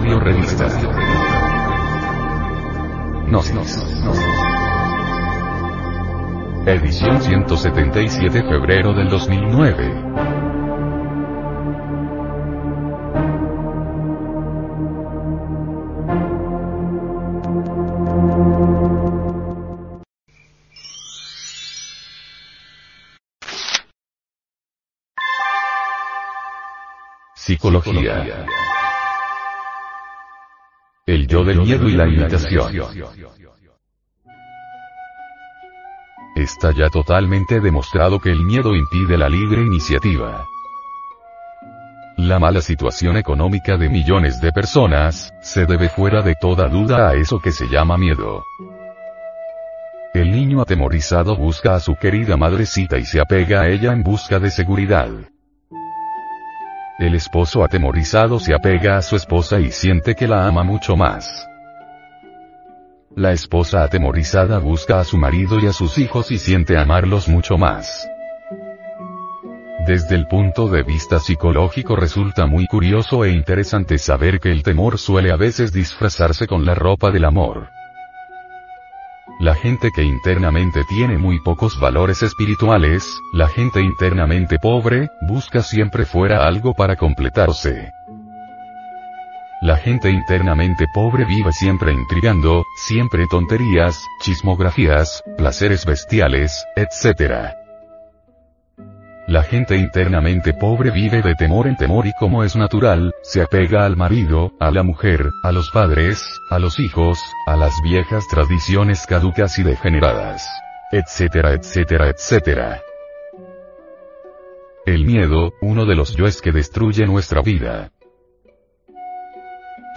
Audio Revista. Gnosis. Edición 177 febrero del 2009. Psicología. El yo del miedo y la imitación. Está ya totalmente demostrado que el miedo impide la libre iniciativa. La mala situación económica de millones de personas, se debe fuera de toda duda a eso que se llama miedo. El niño atemorizado busca a su querida madrecita y se apega a ella en busca de seguridad. El esposo atemorizado se apega a su esposa y siente que la ama mucho más. La esposa atemorizada busca a su marido y a sus hijos y siente amarlos mucho más. Desde el punto de vista psicológico resulta muy curioso e interesante saber que el temor suele a veces disfrazarse con la ropa del amor. La gente que internamente tiene muy pocos valores espirituales, la gente internamente pobre, busca siempre fuera algo para completarse. La gente internamente pobre vive siempre intrigando, siempre tonterías, chismografías, placeres bestiales, etc. La gente internamente pobre vive de temor en temor y como es natural, se apega al marido, a la mujer, a los padres, a los hijos, a las viejas tradiciones caducas y degeneradas. Etcétera, etcétera, etcétera. El miedo, uno de los yoes que destruye nuestra vida.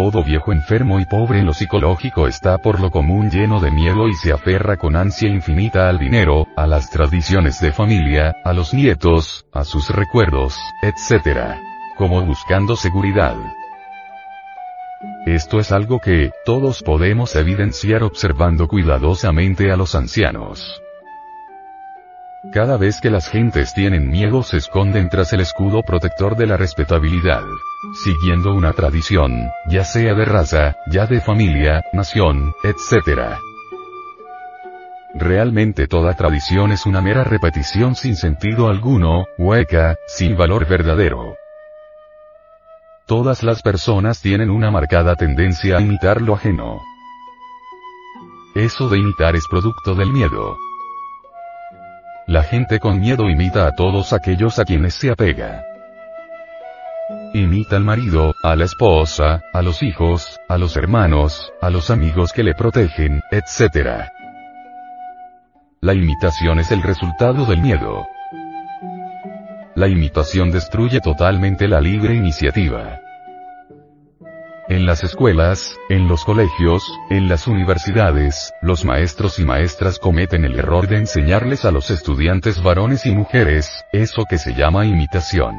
Todo viejo enfermo y pobre en lo psicológico está por lo común lleno de miedo y se aferra con ansia infinita al dinero, a las tradiciones de familia, a los nietos, a sus recuerdos, etc. Como buscando seguridad. Esto es algo que, todos podemos evidenciar observando cuidadosamente a los ancianos. Cada vez que las gentes tienen miedo se esconden tras el escudo protector de la respetabilidad. Siguiendo una tradición, ya sea de raza, ya de familia, nación, etc. Realmente toda tradición es una mera repetición sin sentido alguno, hueca, sin valor verdadero. Todas las personas tienen una marcada tendencia a imitar lo ajeno. Eso de imitar es producto del miedo. La gente con miedo imita a todos aquellos a quienes se apega. Imita al marido, a la esposa, a los hijos, a los hermanos, a los amigos que le protegen, etc. La imitación es el resultado del miedo. La imitación destruye totalmente la libre iniciativa. En las escuelas, en los colegios, en las universidades, los maestros y maestras cometen el error de enseñarles a los estudiantes varones y mujeres, eso que se llama imitación.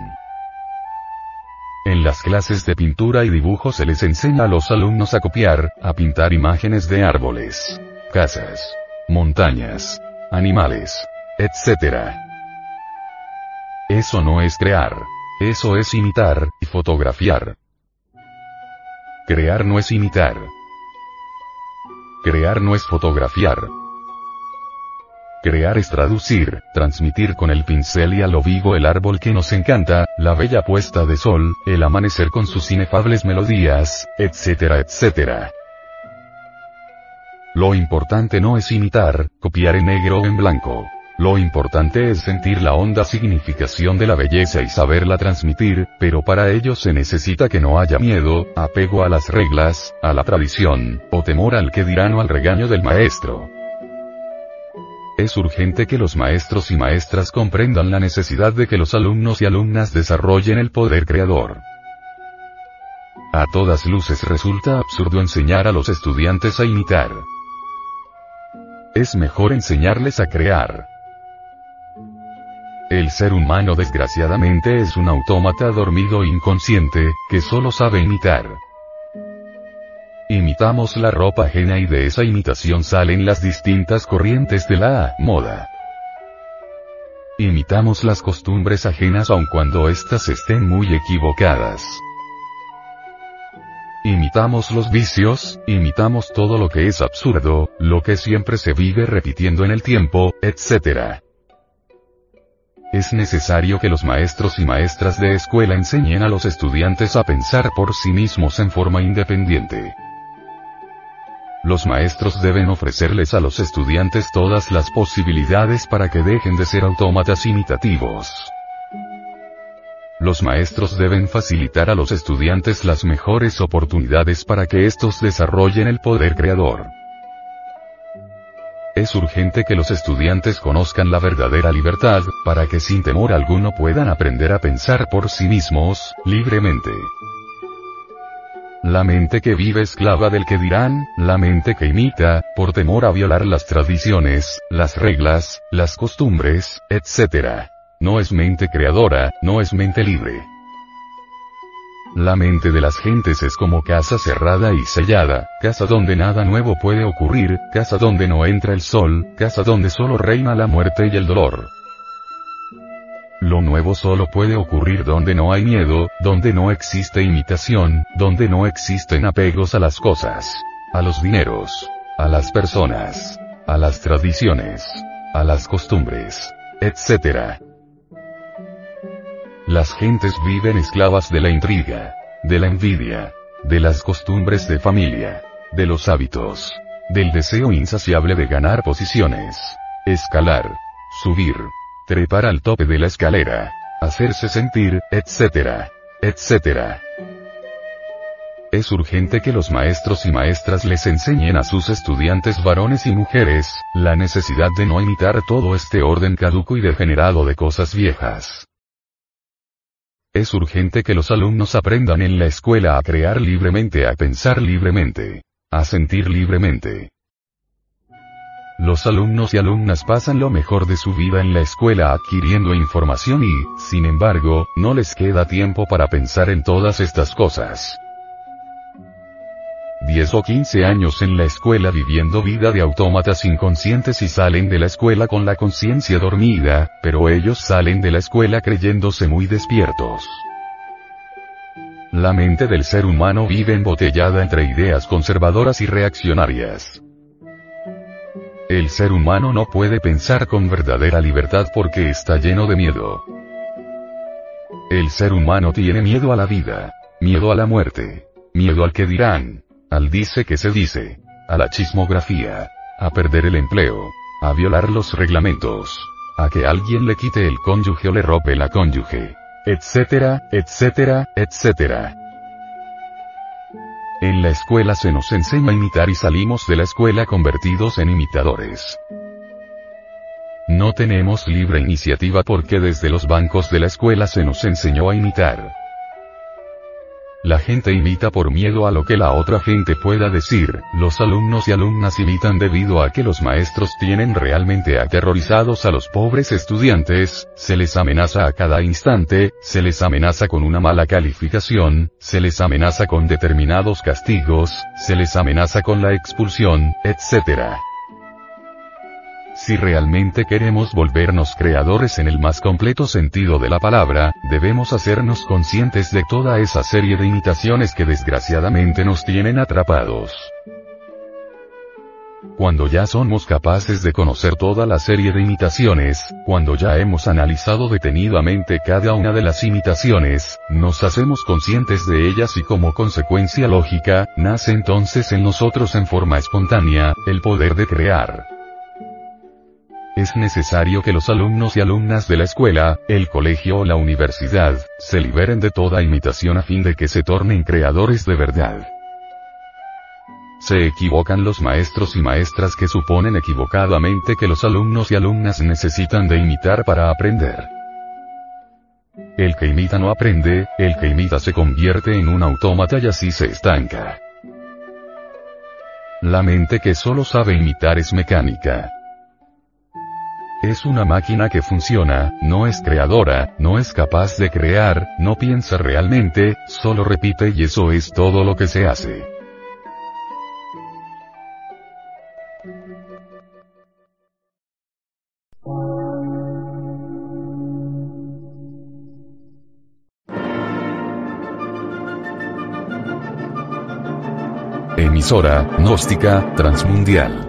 En las clases de pintura y dibujo se les enseña a los alumnos a copiar, a pintar imágenes de árboles, casas, montañas, animales, etc. Eso no es crear. Eso es imitar, y fotografiar. Crear no es imitar. Crear no es fotografiar. Crear es traducir, transmitir con el pincel y a lo vivo el árbol que nos encanta, la bella puesta de sol, el amanecer con sus inefables melodías, etcétera, etcétera. Lo importante no es imitar, copiar en negro o en blanco. Lo importante es sentir la honda significación de la belleza y saberla transmitir, pero para ello se necesita que no haya miedo, apego a las reglas, a la tradición, o temor al que dirán o al regaño del maestro. Es urgente que los maestros y maestras comprendan la necesidad de que los alumnos y alumnas desarrollen el poder creador. A todas luces resulta absurdo enseñar a los estudiantes a imitar. Es mejor enseñarles a crear. El ser humano desgraciadamente es un autómata dormido inconsciente, que solo sabe imitar. Imitamos la ropa ajena y de esa imitación salen las distintas corrientes de la moda. Imitamos las costumbres ajenas aun cuando éstas estén muy equivocadas. Imitamos los vicios, imitamos todo lo que es absurdo, lo que siempre se vive repitiendo en el tiempo, etc. Es necesario que los maestros y maestras de escuela enseñen a los estudiantes a pensar por sí mismos en forma independiente. Los maestros deben ofrecerles a los estudiantes todas las posibilidades para que dejen de ser autómatas imitativos. Los maestros deben facilitar a los estudiantes las mejores oportunidades para que estos desarrollen el poder creador. Es urgente que los estudiantes conozcan la verdadera libertad, para que sin temor alguno puedan aprender a pensar por sí mismos, libremente. La mente que vive esclava del que dirán, la mente que imita, por temor a violar las tradiciones, las reglas, las costumbres, etc. No es mente creadora, no es mente libre. La mente de las gentes es como casa cerrada y sellada, casa donde nada nuevo puede ocurrir, casa donde no entra el sol, casa donde solo reina la muerte y el dolor. Lo nuevo solo puede ocurrir donde no hay miedo, donde no existe imitación, donde no existen apegos a las cosas, a los dineros, a las personas, a las tradiciones, a las costumbres, etc. Las gentes viven esclavas de la intriga, de la envidia, de las costumbres de familia, de los hábitos, del deseo insaciable de ganar posiciones, escalar, subir, trepar al tope de la escalera, hacerse sentir, etc. etc. Es urgente que los maestros y maestras les enseñen a sus estudiantes varones y mujeres, la necesidad de no imitar todo este orden caduco y degenerado de cosas viejas. Es urgente que los alumnos aprendan en la escuela a crear libremente, a pensar libremente, a sentir libremente, los alumnos y alumnas pasan lo mejor de su vida en la escuela adquiriendo información y, sin embargo, no les queda tiempo para pensar en todas estas cosas. 10 o 15 años en la escuela viviendo vida de autómatas inconscientes y salen de la escuela con la conciencia dormida, pero ellos salen de la escuela creyéndose muy despiertos. La mente del ser humano vive embotellada entre ideas conservadoras y reaccionarias. El ser humano no puede pensar con verdadera libertad porque está lleno de miedo. El ser humano tiene miedo a la vida, miedo a la muerte, miedo al que dirán, al dice que se dice, a la chismografía, a perder el empleo, a violar los reglamentos, a que alguien le quite el cónyuge o le rope la cónyuge, etcétera, etcétera, etcétera. En la escuela se nos enseña a imitar y salimos de la escuela convertidos en imitadores. No tenemos libre iniciativa porque desde los bancos de la escuela se nos enseñó a imitar. La gente imita por miedo a lo que la otra gente pueda decir, los alumnos y alumnas imitan debido a que los maestros tienen realmente aterrorizados a los pobres estudiantes, se les amenaza a cada instante, se les amenaza con una mala calificación, se les amenaza con determinados castigos, se les amenaza con la expulsión, etc. Si realmente queremos volvernos creadores en el más completo sentido de la palabra, debemos hacernos conscientes de toda esa serie de imitaciones que desgraciadamente nos tienen atrapados. Cuando ya somos capaces de conocer toda la serie de imitaciones, cuando ya hemos analizado detenidamente cada una de las imitaciones, nos hacemos conscientes de ellas y como consecuencia lógica, nace entonces en nosotros en forma espontánea, el poder de crear es necesario que los alumnos y alumnas de la escuela, el colegio o la universidad, se liberen de toda imitación a fin de que se tornen creadores de verdad. Se equivocan los maestros y maestras que suponen equivocadamente que los alumnos y alumnas necesitan de imitar para aprender. El que imita no aprende, el que imita se convierte en un autómata y así se estanca. La mente que solo sabe imitar es mecánica. Es una máquina que funciona, no es creadora, no es capaz de crear, no piensa realmente, solo repite y eso es todo lo que se hace. emisora, gnóstica, transmundial.